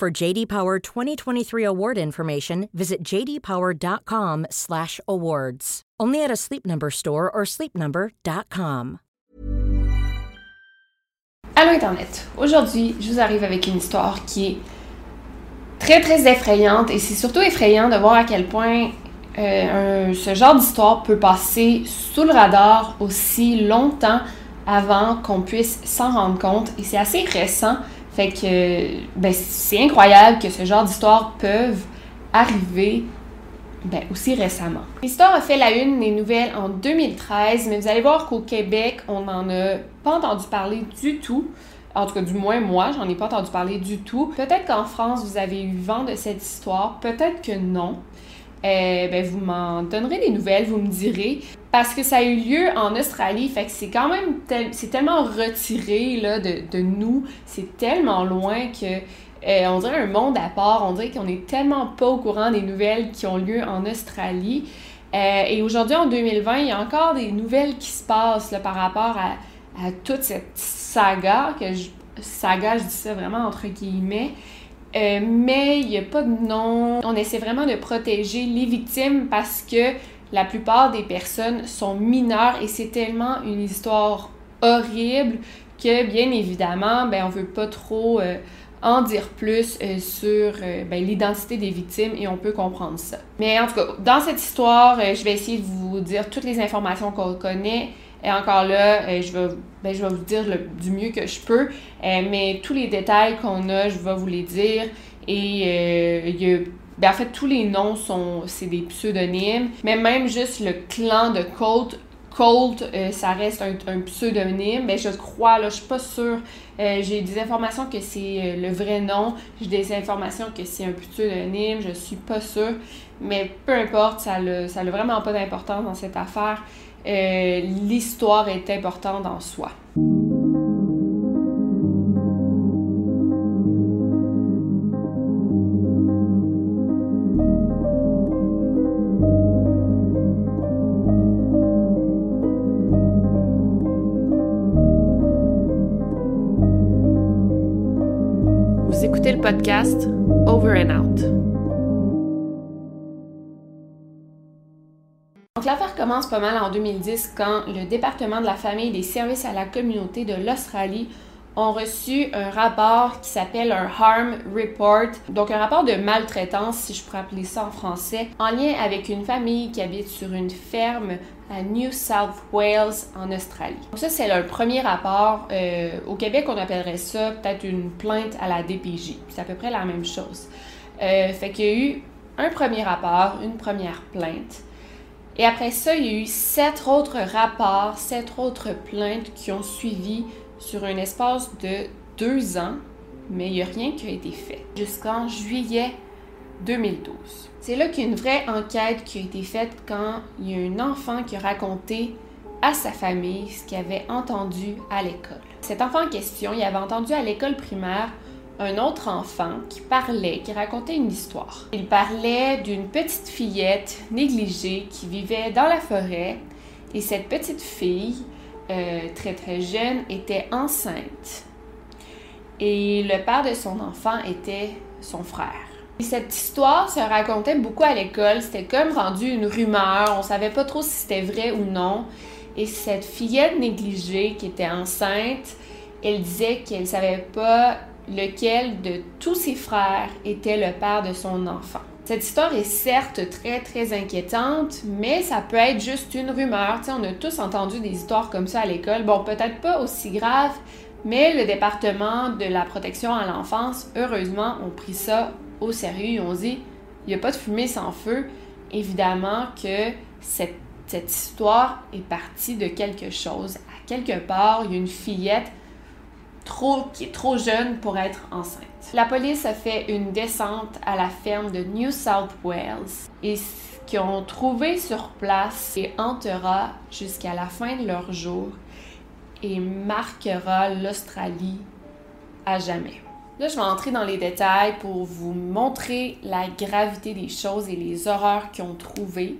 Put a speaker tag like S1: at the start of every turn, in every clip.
S1: For JD Power 2023 award information, visit jdpower.com/awards. Only at a Sleep Number store or sleepnumber.com.
S2: Allô Internet. Aujourd'hui, je vous arrive avec une histoire qui est très très effrayante et c'est surtout effrayant de voir à quel point euh, un- ce genre d'histoire peut passer sous le radar aussi longtemps avant qu'on puisse s'en rendre compte et c'est assez récent. Fait que ben, c'est incroyable que ce genre d'histoires peuvent arriver ben, aussi récemment. L'histoire a fait la une des nouvelles en 2013, mais vous allez voir qu'au Québec, on n'en a pas entendu parler du tout. En tout cas, du moins moi, j'en ai pas entendu parler du tout. Peut-être qu'en France, vous avez eu vent de cette histoire, peut-être que non. Euh, ben, vous m'en donnerez des nouvelles, vous me direz. Parce que ça a eu lieu en Australie, fait que c'est quand même c'est tellement retiré là, de, de nous, c'est tellement loin que euh, on dirait un monde à part, on dirait qu'on est tellement pas au courant des nouvelles qui ont lieu en Australie. Euh, et aujourd'hui, en 2020, il y a encore des nouvelles qui se passent par rapport à, à toute cette saga, que je, saga, je dis ça vraiment entre guillemets. Euh, mais il n'y a pas de nom. On essaie vraiment de protéger les victimes parce que la plupart des personnes sont mineures et c'est tellement une histoire horrible que bien évidemment, ben, on veut pas trop euh, en dire plus euh, sur ben, l'identité des victimes et on peut comprendre ça. Mais en tout cas, dans cette histoire, je vais essayer de vous dire toutes les informations qu'on connaît. Et encore là, euh, je, vais, ben, je vais vous dire du mieux que je peux, euh, mais tous les détails qu'on a, je vais vous les dire. Et euh, y a ben, en fait, tous les noms sont c'est des pseudonymes, mais même juste le clan de Colt, Colt, ça reste un, un pseudonyme. Ben, je crois, là, je suis pas sûre. J'ai des informations que c'est le vrai nom, j'ai des informations que c'est un pseudonyme, je suis pas sûre. Mais peu importe, ça n'a ça vraiment pas d'importance dans cette affaire. Euh, L'histoire est importante en soi. Vous écoutez le podcast Over and Out. Donc l'affaire commence pas mal en 2010 quand le département de la famille et des services à la communauté de l'Australie ont reçu un rapport qui s'appelle un Harm Report, donc un rapport de maltraitance, si je pourrais appeler ça en français, en lien avec une famille qui habite sur une ferme à New South Wales en Australie. Donc ça, c'est le premier rapport. Euh, au Québec, on appellerait ça peut-être une plainte à la DPJ. C'est à peu près la même chose. Euh, fait qu'il y a eu un premier rapport, une première plainte. Et après ça, il y a eu sept autres rapports, sept autres plaintes qui ont suivi sur un espace de deux ans, mais il n'y a rien qui a été fait jusqu'en juillet 2012. C'est là qu'il vraie enquête qui a été faite quand il y a un enfant qui a raconté à sa famille ce qu'il avait entendu à l'école. Cet enfant en question, il avait entendu à l'école primaire un autre enfant qui parlait, qui racontait une histoire. Il parlait d'une petite fillette négligée qui vivait dans la forêt et cette petite fille, euh, très très jeune, était enceinte. Et le père de son enfant était son frère. Et cette histoire se racontait beaucoup à l'école, c'était comme rendu une rumeur, on savait pas trop si c'était vrai ou non. Et cette fillette négligée qui était enceinte, elle disait qu'elle savait pas lequel de tous ses frères était le père de son enfant. Cette histoire est certes très très inquiétante, mais ça peut être juste une rumeur. Tu sais, on a tous entendu des histoires comme ça à l'école. Bon, peut-être pas aussi grave, mais le département de la protection à l'enfance, heureusement, ont pris ça au sérieux. Ils ont dit, il n'y a pas de fumée sans feu. Évidemment que cette, cette histoire est partie de quelque chose. À quelque part, il y a une fillette trop, qui est trop jeune pour être enceinte. La police a fait une descente à la ferme de New South Wales et ce qu'ils ont trouvé sur place les hantera jusqu'à la fin de leur jour et marquera l'Australie à jamais. Là, je vais entrer dans les détails pour vous montrer la gravité des choses et les horreurs qu'ils ont trouvées.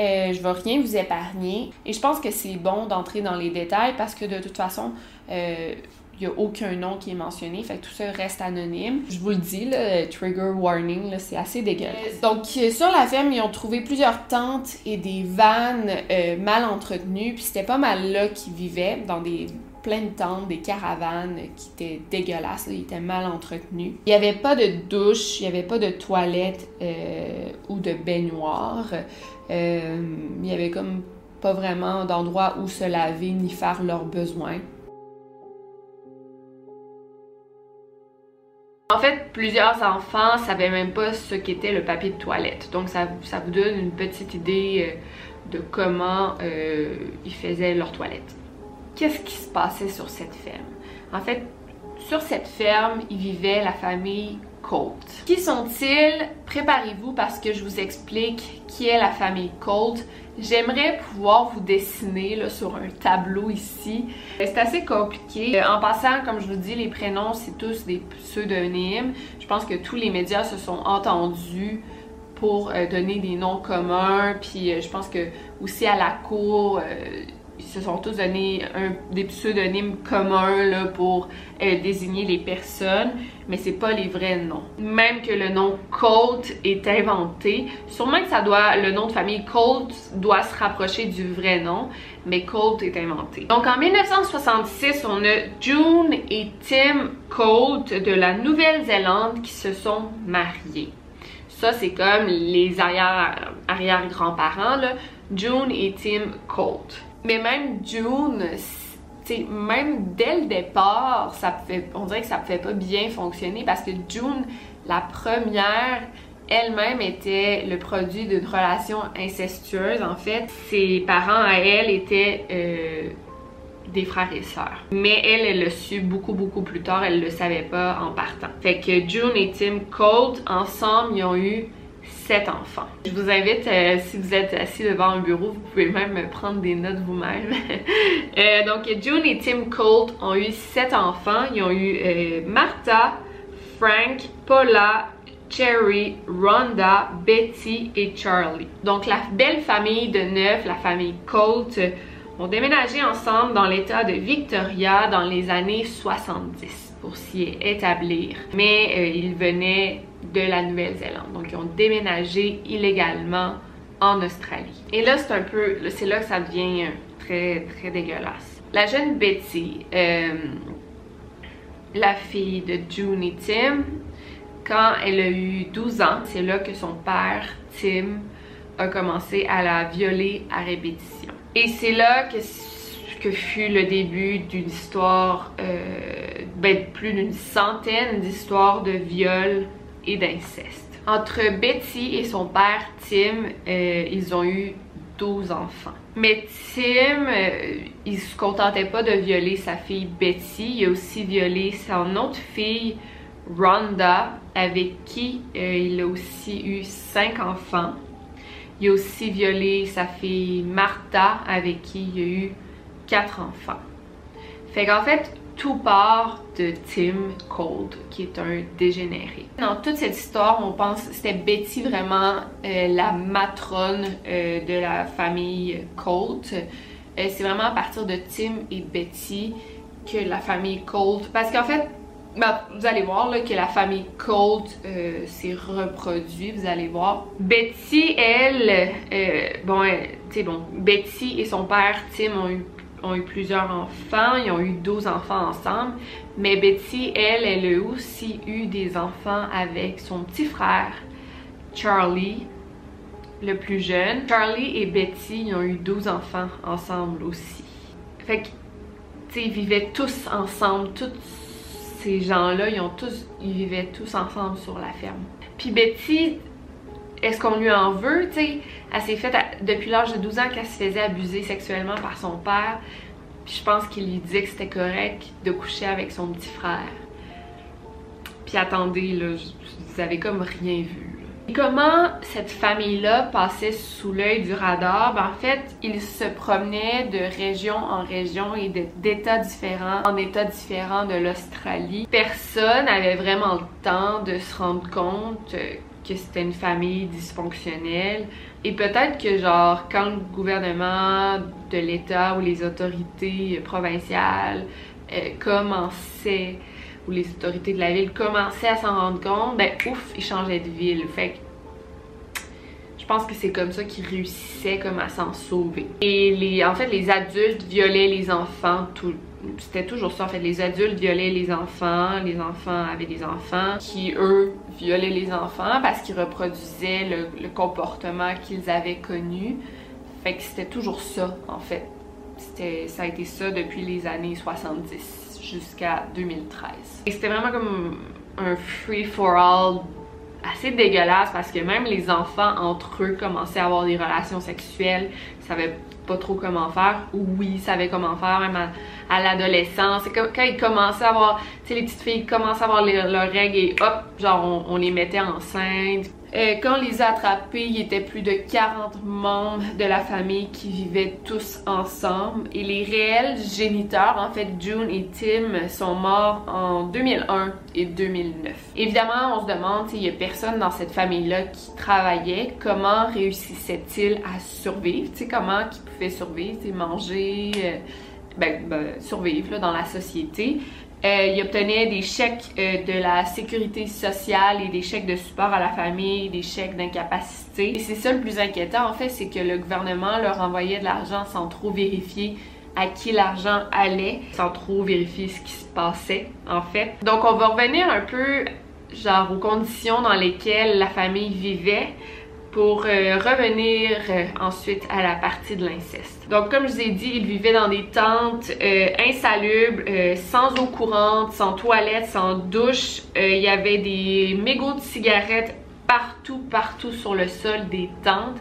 S2: Euh, je vais rien vous épargner. Et je pense que c'est bon d'entrer dans les détails parce que de toute façon, euh, il n'y a aucun nom qui est mentionné, fait que tout ça reste anonyme. Je vous le dis, le trigger warning, c'est assez dégueulasse. Donc, euh, sur la ferme, ils ont trouvé plusieurs tentes et des vannes euh, mal entretenues, puis c'était pas mal là qu'ils vivaient, dans des plein de tentes, des caravanes qui étaient dégueulasses, ils étaient mal entretenus. Il n'y avait pas de douche, il n'y avait pas de toilette euh, ou de baignoire. il y avait comme pas vraiment d'endroit où se laver ni faire leurs besoins. En fait, plusieurs enfants savaient même pas ce qu'était le papier de toilette. Donc, ça, vous donne une petite idée euh, de comment euh, ils faisaient leur toilette. Qu'est-ce qui se passait sur cette ferme? En fait, sur cette ferme, il vivait la famille Qui sont-ils? Préparez-vous parce que je vous explique qui est la famille Colt. J'aimerais pouvoir vous dessiner sur un tableau ici. C'est assez compliqué. Euh, en passant, comme je vous dis, les prénoms, c'est tous des pseudonymes. Je pense que tous les médias se sont entendus pour euh, donner des noms communs. Puis euh, je pense que aussi à la cour, ils se sont tous donné des pseudonymes communs là, pour euh, désigner les personnes, mais c'est pas les vrais noms. Même que le nom Colt est inventé, sûrement que ça doit, le nom de famille Colt doit se rapprocher du vrai nom, mais Colt est inventé. Donc en 1966, on a June et Tim Colt de la Nouvelle-Zélande qui se sont mariés. Ça, c'est comme les arrière-grands-parents, arrière June et Tim Colt. Mais même June, même dès le départ, ça fait, on dirait que ça ne pouvait pas bien fonctionner parce que June, la première, elle-même était le produit d'une relation incestueuse. En fait, ses parents à elle étaient euh, des frères et sœurs. Mais elle, elle l'a su beaucoup, beaucoup plus tard. Elle le savait pas en partant. Fait que June et Tim Colt, ensemble, ils ont eu sept enfants. Je vous invite, euh, si vous êtes assis devant un bureau, vous pouvez même prendre des notes vous-même. euh, donc, June et Tim Colt ont eu sept enfants. Ils ont eu euh, Martha, Frank, Paula, Cherry, Rhonda, Betty et Charlie. Donc, la belle famille de neuf, la famille Colt, déménagé ensemble dans l'état de Victoria dans les années 70 pour s'y établir. Mais euh, ils venaient de la Nouvelle-Zélande. Donc, ils ont déménagé illégalement en Australie. Et là, c'est un peu, c'est là que ça devient très, très dégueulasse. La jeune Betty, euh, la fille de June et Tim, quand elle a eu 12 ans, c'est là que son père, Tim, a commencé à la violer à répétition. Et c'est là que, que fut le début d'une histoire, euh, ben, plus d'une centaine d'histoires de viols et d'inceste. Entre Betty et son père Tim, euh, ils ont eu 12 enfants. Mais Tim, euh, il se contentait pas de violer sa fille Betty, il a aussi violé son autre fille Rhonda, avec qui euh, il a aussi eu 5 enfants. Il a aussi violé sa fille Martha, avec qui il a eu 4 enfants. Fait qu'en fait, tout part de Tim Cold, qui est un dégénéré. Dans toute cette histoire, on pense que c'était Betty vraiment euh, la matrone euh, de la famille Colt. Euh, c'est vraiment à partir de Tim et Betty que la famille Colt... Parce qu'en fait, ben, vous allez voir que la famille Colt s'est reproduite, vous allez voir. Betty, elle, bon, tu sais, bon, Betty et son père Tim ont eu ont eu plusieurs enfants, ils ont eu 12 enfants ensemble, mais Betty, elle, elle a aussi eu des enfants avec son petit frère, Charlie, le plus jeune. Charlie et Betty, ils ont eu 12 enfants ensemble aussi. Fait que, tu sais, ils vivaient tous ensemble, tous ces gens-là, ils ont tous, ils vivaient tous ensemble sur la ferme. Puis Betty, est-ce qu'on lui en veut? Elle s'est faite depuis l'âge de 12 ans qu'elle se faisait abuser sexuellement par son père. Puis je pense qu'il lui disait que c'était correct de coucher avec son petit frère. Puis attendez, là, vous avez comme rien vu. Et comment cette famille-là passait sous l'œil du radar? Ben, en fait, ils se promenaient de région en région et d'états différents en états différents de l'Australie. Personne n'avait vraiment le temps de se rendre compte que c'était une famille dysfonctionnelle. Et peut-être que, genre, quand le gouvernement de l'État ou les autorités provinciales euh, commençaient où les autorités de la ville commençaient à s'en rendre compte, ben ouf, ils changeaient de ville. Fait que je pense que c'est comme ça qu'ils réussissaient comme à s'en sauver. Et les, en fait, les adultes violaient les enfants tout, c'était toujours ça en fait, les adultes violaient les enfants, les enfants avaient des enfants qui eux violaient les enfants parce qu'ils reproduisaient le, le comportement qu'ils avaient connu. Fait que c'était toujours ça en fait. Ça a été ça depuis les années 70 jusqu'à 2013. Et c'était vraiment comme un free-for-all assez dégueulasse parce que même les enfants entre eux commençaient à avoir des relations sexuelles, ils savaient pas trop comment faire, ou oui, ils savaient comment faire, même à, l'adolescence. C'est quand ils commençaient à avoir, tu sais, les petites filles commençaient à avoir leurs règles et hop, genre on, on les mettait enceintes. Euh, quand on les a attrapés, il y était plus de 40 membres de la famille qui vivaient tous ensemble. Et les réels géniteurs, en fait, June et Tim, sont morts en 2001 et 2009. Évidemment, on se demande s'il y a personne dans cette famille-là qui travaillait. Comment réussissait-il à survivre? Tu comment ils pouvaient survivre? Manger... Euh, ben, ben, survivre dans la société? Euh, il obtenait des chèques euh, de la sécurité sociale et des chèques de support à la famille, des chèques d'incapacité. Et c'est ça le plus inquiétant en fait, c'est que le gouvernement leur envoyait de l'argent sans trop vérifier à qui l'argent allait, sans trop vérifier ce qui se passait en fait. Donc on va revenir un peu genre aux conditions dans lesquelles la famille vivait pour euh, revenir euh, ensuite à la partie de l'inceste. Donc comme je vous ai dit, ils vivaient dans des tentes euh, insalubres, sans eau courante, sans toilette, sans douche. il y avait des mégots de cigarettes partout, partout sur le sol des tentes.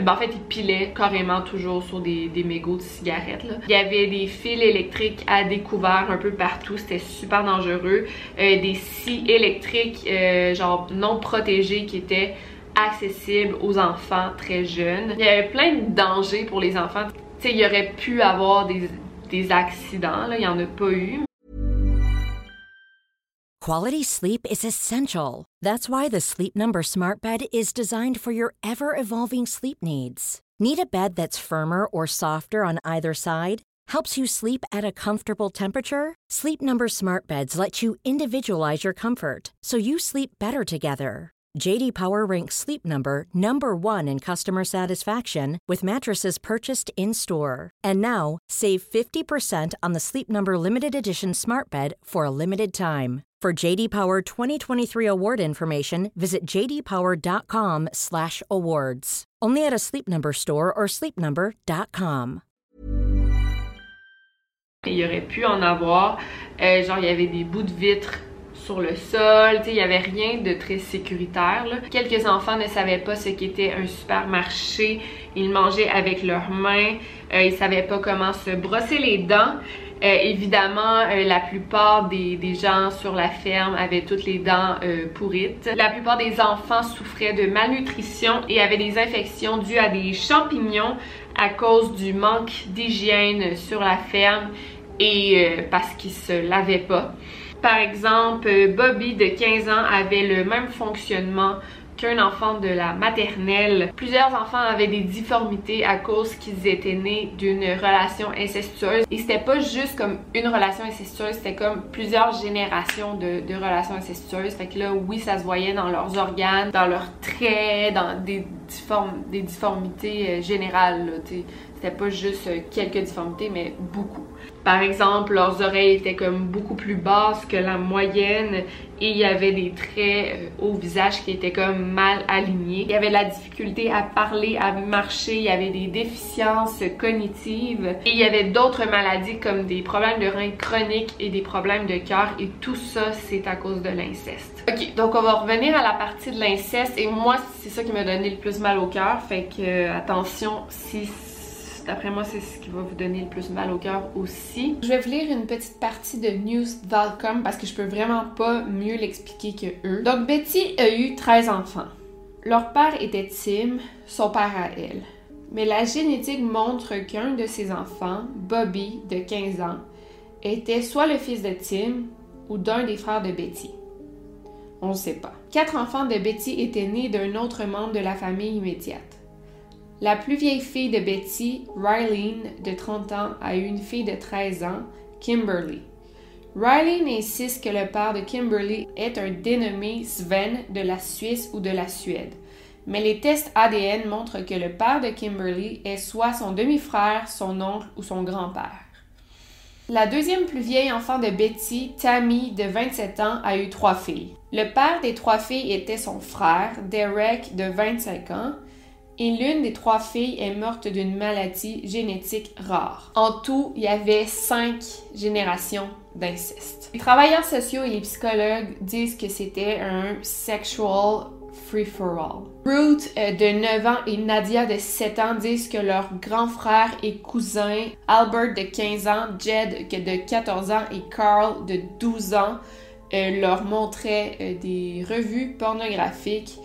S2: Ben, en fait, ils pilaient carrément toujours sur des, mégots de cigarettes. Il y avait des fils électriques à découvert un peu partout. C'était super dangereux. des scies électriques, genre non protégés qui étaient accessible aux enfants très jeunes. Il y avait plein de dangers pour les enfants. Tu il y aurait pu avoir des, des accidents, là, il n'y en a pas eu.
S1: Quality sleep is essential. That's why the Sleep Number Smart Bed is designed for your ever-evolving sleep needs. Need a bed that's firmer or softer on either side? Helps you sleep at a comfortable temperature? Sleep Number Smart Beds let you individualize your comfort so you sleep better together. JD Power ranks Sleep Number number 1 in customer satisfaction with mattresses purchased in-store. And now, save 50% on the Sleep Number limited edition Smart Bed for a limited time. For JD Power 2023 award information, visit jdpower.com/awards. Only at a Sleep Number store or sleepnumber.com.
S2: Il y aurait pu en avoir, euh, genre il y avait des bouts de vitre sur le sol, il y avait rien de très sécuritaire. Quelques enfants ne savaient pas ce qu'était un supermarché, ils mangeaient avec leurs mains, euh, ils savaient pas comment se brosser les dents. Euh, évidemment, euh, la plupart des, gens sur la ferme avaient toutes les dents pourrites. La plupart des enfants souffraient de malnutrition et avaient des infections dues à des champignons à cause du manque d'hygiène sur la ferme et parce qu'ils se lavaient pas. Par exemple, Bobby de 15 ans avait le même fonctionnement qu'un enfant de la maternelle. Plusieurs enfants avaient des difformités à cause qu'ils étaient nés d'une relation incestueuse. Et c'était pas juste comme une relation incestueuse, c'était comme plusieurs générations de, relations incestueuses. Fait que là, oui, ça se voyait dans leurs organes, dans leurs traits, dans des, des difformités euh, générales. C'était pas juste euh, quelques difformités, mais beaucoup. Par exemple, leurs oreilles étaient comme beaucoup plus basses que la moyenne et il y avait des traits euh, au visage qui étaient comme mal alignés. Il y avait la difficulté à parler, à marcher, il y avait des déficiences cognitives et il y avait d'autres maladies comme des problèmes de reins chroniques et des problèmes de cœur et tout ça c'est à cause de l'inceste. Ok, donc on va revenir à la partie de l'inceste et moi c'est ça qui m'a donné le plus mal au cœur, fait que euh, attention si D'après moi, c'est ce qui va vous donner le plus mal au cœur aussi. Je vais vous lire une petite partie de news.com parce que je peux vraiment pas mieux l'expliquer que eux. Donc, Betty a eu 13 enfants. Leur père était Tim, son père à elle. Mais la génétique montre qu'un de ses enfants, Bobby, de 15 ans, était soit le fils de Tim ou d'un des frères de Betty. On ne sait pas. Quatre enfants de Betty étaient nés d'un autre membre de la famille immédiate. La plus vieille fille de Betty, Rylene, de 30 ans, a eu une fille de 13 ans, Kimberly. Rylene insiste que le père de Kimberly est un dénommé Sven de la Suisse ou de la Suède. Mais les tests ADN montrent que le père de Kimberly est soit son demi-frère, son oncle ou son grand-père. La deuxième plus vieille enfant de Betty, Tammy, de 27 ans, a eu trois filles. Le père des trois filles était son frère, Derek, de 25 ans, et l'une des trois filles est morte d'une maladie génétique rare. En tout, il y avait cinq générations d'inceste. Les travailleurs sociaux et les psychologues disent que c'était un sexual free-for-all. Ruth euh, de 9 ans et Nadia de 7 ans disent que leur grand frère et cousin, Albert de 15 ans, Jed de 14 ans et Carl de 12 ans euh, leur montraient euh, des revues pornographiques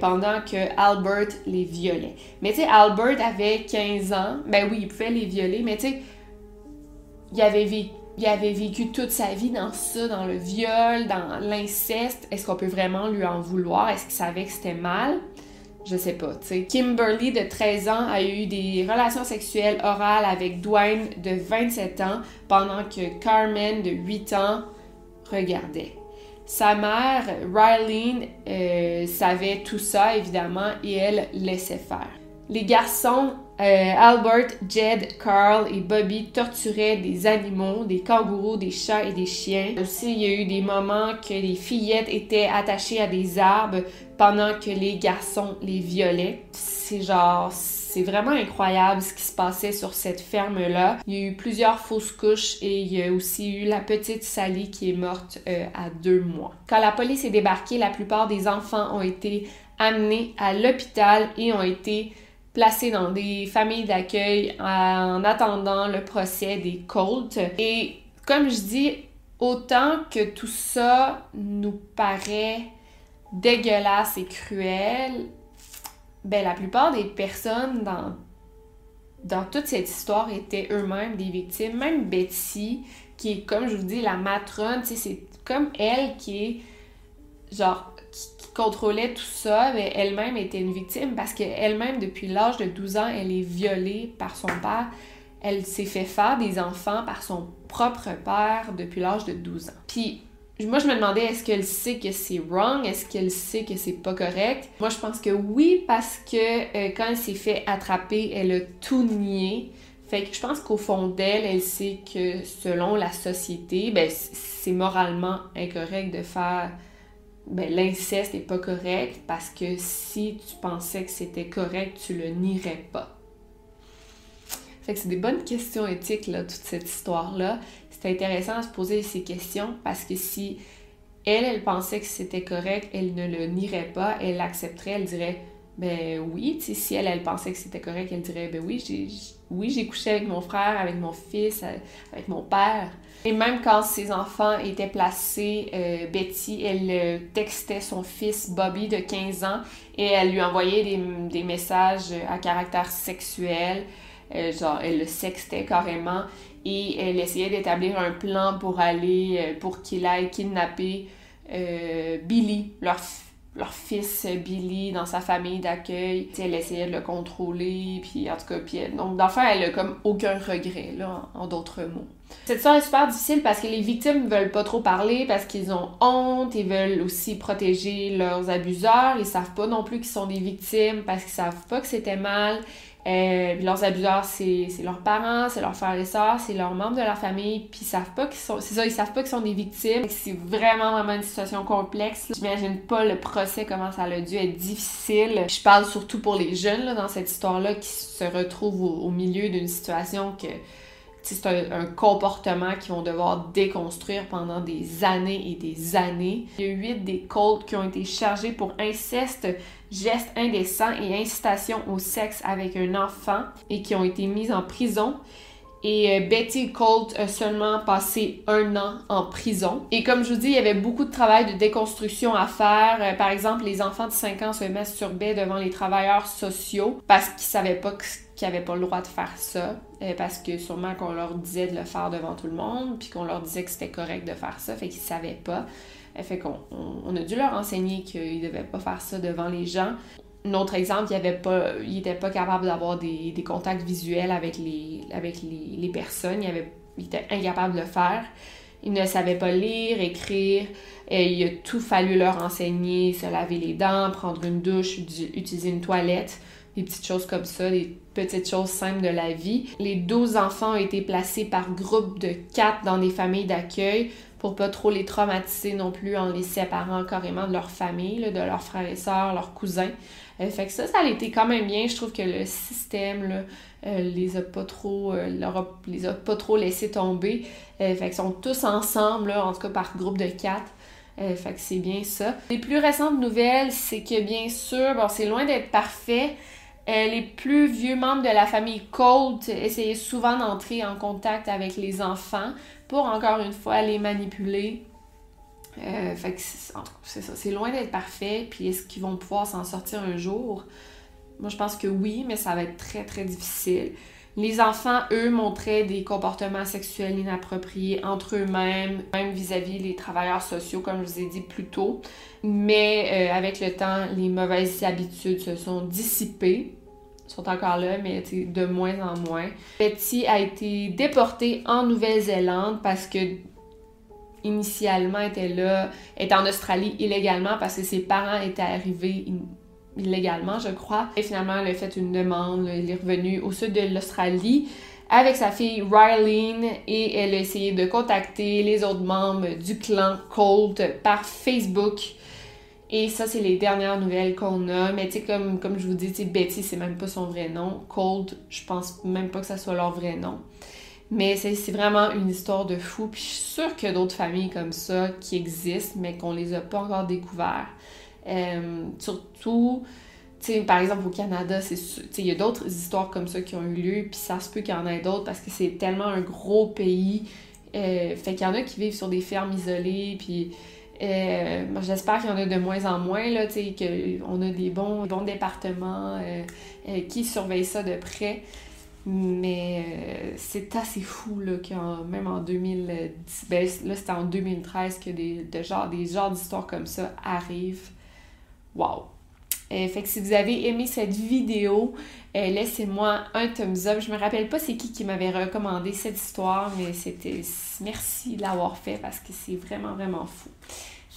S2: pendant que Albert les violait. Mais tu sais, Albert avait 15 ans, ben oui, il pouvait les violer, mais tu sais, il avait vécu il avait vécu toute sa vie dans ça, dans le viol, dans l'inceste. Est-ce qu'on peut vraiment lui en vouloir? Est-ce qu'il savait que c'était mal? Je sais pas, tu sais. Kimberly, de 13 ans, a eu des relations sexuelles orales avec Dwayne, de 27 ans, pendant que Carmen, de 8 ans, regardait. Sa mère, Rylene, euh, savait tout ça, évidemment, et elle laissait faire. Les garçons euh, Albert, Jed, Carl et Bobby torturaient des animaux, des kangourous, des chats et des chiens. Aussi, il y a eu des moments que les fillettes étaient attachées à des arbres pendant que les garçons les violaient. C'est genre, c'est vraiment incroyable ce qui se passait sur cette ferme-là. Il y a eu plusieurs fausses couches et il y a aussi eu la petite Sally qui est morte euh, à deux mois. Quand la police est débarquée, la plupart des enfants ont été amenés à l'hôpital et ont été placés dans des familles d'accueil en attendant le procès des Colts. Et comme je dis, autant que tout ça nous paraît dégueulasse et cruel, ben la plupart des personnes dans, dans toute cette histoire étaient eux-mêmes des victimes. Même Betty, qui est, comme je vous dis, la matronne, c'est comme elle qui est genre contrôlait tout ça, mais elle-même était une victime parce qu'elle-même, depuis l'âge de 12 ans, elle est violée par son père. Elle s'est fait faire des enfants par son propre père depuis l'âge de 12 ans. Puis, moi, je me demandais, est-ce qu'elle sait que c'est wrong? Est-ce qu'elle sait que c'est pas correct? Moi, je pense que oui, parce que euh, quand elle s'est fait attraper, elle a tout nié. Fait que je pense qu'au fond d'elle, elle sait que selon la société, ben, c'est moralement incorrect de faire ben, l'inceste n'est pas correct parce que si tu pensais que c'était correct, tu le nierais pas. Fait que c'est des bonnes questions éthiques, là, toute cette histoire-là. C'est intéressant de se poser ces questions parce que si elle, elle pensait que c'était correct, elle ne le nierait pas, elle l'accepterait, elle dirait ben oui, si elle, elle pensait que c'était correct, elle dirait ben oui, j'ai oui, couché avec mon frère, avec mon fils, avec mon père. Et même quand ses enfants étaient placés, euh, Betty, elle euh, textait son fils Bobby de 15 ans et elle lui envoyait des, des messages à caractère sexuel. Euh, genre, elle le sextait carrément et elle essayait d'établir un plan pour aller, pour qu'il aille kidnapper Billy, leur leur fils Billy dans sa famille d'accueil. Elle essayait de le contrôler, puis en tout cas, puis donc d'enfin, elle a comme aucun regret, là, en, d'autres mots. Cette histoire est super difficile parce que les victimes veulent pas trop parler parce qu'ils ont honte, ils veulent aussi protéger leurs abuseurs, ils savent pas non plus qu'ils sont des victimes parce qu'ils savent pas que c'était mal. Euh, leurs abuseurs, c'est leurs parents, c'est leurs frères et sœurs, c'est leurs membres de leur famille, puis ils savent pas qu'ils sont. C'est ça, ils savent pas qu'ils sont des victimes. C'est vraiment, vraiment une situation complexe. J'imagine pas le procès, comment ça a dû être difficile. Je parle surtout pour les jeunes là, dans cette histoire-là qui se retrouvent au, milieu d'une situation que c'est un, comportement qu'ils vont devoir déconstruire pendant des années et des années. Il y a huit des Colts qui ont été chargés pour inceste, gestes indécents et incitation au sexe avec un enfant et qui ont été mis en prison. Et euh, Betty Colt a seulement passé un an en prison. Et comme je vous dis, il y avait beaucoup de travail de déconstruction à faire. Euh, par exemple, les enfants de 5 ans se masturbaient devant les travailleurs sociaux parce qu'ils savaient pas qu'ils n'avaient pas le droit de faire ça. Euh, parce que sûrement qu'on leur disait de le faire devant tout le monde, puis qu'on leur disait que c'était correct de faire ça, fait qu'ils savaient pas. Fait qu'on on a dû leur enseigner qu'ils devaient pas faire ça devant les gens. Un autre exemple, il n'était pas, il pas capable d'avoir des, des, contacts visuels avec les, avec les, les personnes. Il, avait, il, était incapable de le faire. Il ne savait pas lire, écrire. Et il a tout fallu leur enseigner, se laver les dents, prendre une douche, utiliser une toilette, des petites choses comme ça, petites choses simples de la vie. Les 12 enfants ont été placés par groupe de 4 dans des familles d'accueil pour pas trop les traumatiser non plus en les séparant carrément de leur famille, de leurs frères et sœurs, leurs cousins. Euh, fait que ça, ça a été quand même bien. Je trouve que le système là, euh, les a pas trop euh, les a pas trop laissé tomber. fait qu'ils sont tous ensemble, en tout cas par groupe de quatre. fait que c'est bien ça. Les plus récentes nouvelles, c'est que bien sûr, bon, c'est loin d'être parfait. Les plus vieux membres de la famille Colt essayaient souvent d'entrer en contact avec les enfants pour encore une fois les manipuler. Euh, fait que c'est ça, c'est loin d'être parfait. Puis est-ce qu'ils vont pouvoir s'en sortir un jour? Moi, je pense que oui, mais ça va être très, très difficile. Les enfants, eux, montraient des comportements sexuels inappropriés entre eux-mêmes, même vis-à-vis les travailleurs sociaux, comme je vous ai dit plus tôt. Mais euh, avec le temps, les mauvaises habitudes se sont dissipées sont encore là, mais de moins en moins. Betty a été déportée en Nouvelle-Zélande parce que initialement était là, était en Australie illégalement parce que ses parents étaient arrivés illégalement, je crois. Et finalement, elle a fait une demande, elle est revenue au sud de l'Australie avec sa fille Riley et elle a essayé de contacter les autres membres du clan Colt par Facebook et ça, c'est les dernières nouvelles qu'on a. Mais tu sais, comme, comme je vous dis, Betty, c'est même pas son vrai nom. Cold, je pense même pas que ça soit leur vrai nom. Mais c'est vraiment une histoire de fou. Puis je suis sûre qu'il y a d'autres familles comme ça qui existent, mais qu'on les a pas encore découvertes. Euh, surtout, par exemple, au Canada, il y a d'autres histoires comme ça qui ont eu lieu, puis ça se peut qu'il y en ait d'autres parce que c'est tellement un gros pays. Euh, fait qu'il y en a qui vivent sur des fermes isolées, puis euh, j'espère qu'il y en a de moins en moins, là, qu'on a des bons, bons départements euh, qui surveillent ça de près. Mais c'est assez fou là, que même en 2010, ben, là c'était en 2013 que des, de genre, des genres d'histoires comme ça arrivent. Wow! fait que si vous avez aimé cette vidéo, laissez-moi un thumbs up. Je me rappelle pas c'est qui qui m'avait recommandé cette histoire, mais c'était merci de l'avoir fait parce que c'est vraiment vraiment fou.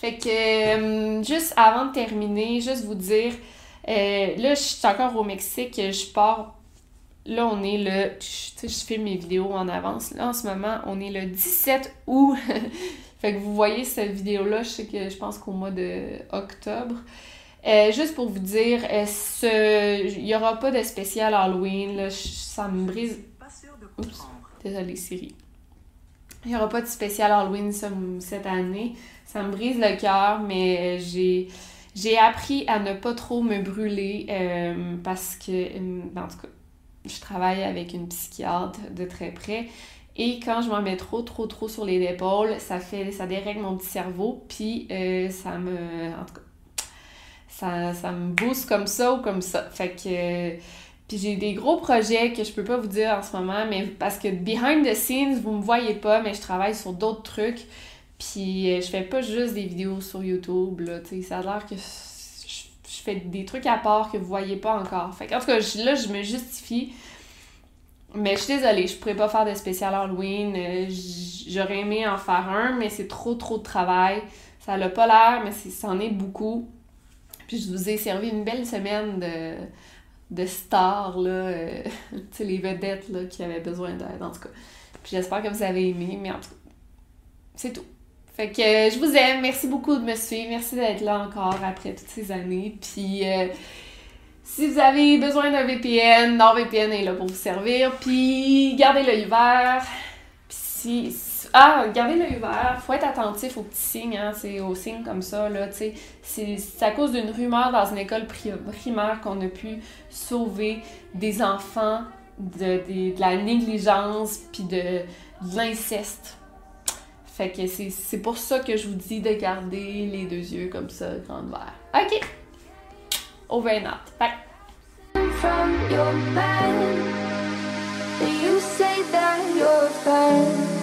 S2: Fait que, euh, juste avant de terminer, juste vous dire, euh, là, je suis encore au Mexique, je pars. Là, on est le. Tu sais, je filme mes vidéos en avance. Là, en ce moment, on est le 17 août. fait que vous voyez cette vidéo-là, je sais que je pense qu'au mois de octobre. Euh, juste pour vous dire, il n'y aura pas de spécial Halloween. Là, ça me brise. Oups, désolé Siri. Il n'y aura pas de spécial Halloween cette année ça me brise le cœur, mais j'ai j'ai appris à ne pas trop me brûler euh, parce que, euh, en tout cas, je travaille avec une psychiatre de très près. Et quand je m'en mets trop, trop, trop sur les épaules, ça fait, ça dérègle mon petit cerveau, puis euh, ça me, en tout cas, ça, ça me booste comme ça ou comme ça. Fait que, puis j'ai des gros projets que je peux pas vous dire en ce moment, mais parce que behind the scenes, vous me voyez pas, mais je travaille sur d'autres trucs. Puis euh, je fais pas juste des vidéos sur YouTube, là, tu sais, ça a l'air que je, fais des trucs à part que vous voyez pas encore. Fait en tout cas, là, je me justifie. Mais je suis désolée, je pourrais pas faire de spécial Halloween. Euh, j'aurais aimé en faire un, mais c'est trop trop de travail. Ça l'a pas l'air, mais c'en est beaucoup. Puis je vous ai servi une belle semaine de, de stars, là, euh, tu sais, les vedettes là, qui avaient besoin d'aide, en tout cas. Puis j'espère que vous avez aimé, mais en tout cas, c'est tout. Fait que euh, je vous aime. Merci beaucoup de me suivre. Merci d'être là encore après toutes ces années. Puis, euh, Si vous avez besoin d'un VPN, NordVPN est là pour vous servir. Puis gardez l'œil ouvert. Puis si, ah, gardez l'œil ouvert, faut être attentif aux petits signes, hein, c'est aux signes comme ça, là, tu sais. C'est à cause d'une rumeur dans une école primaire qu'on a pu sauver des enfants de, de, la négligence puis de, l'inceste. Fait que c'est pour ça que je vous dis de garder les deux yeux comme ça, grand ouvert. OK! Over and out. Bye! From your you say that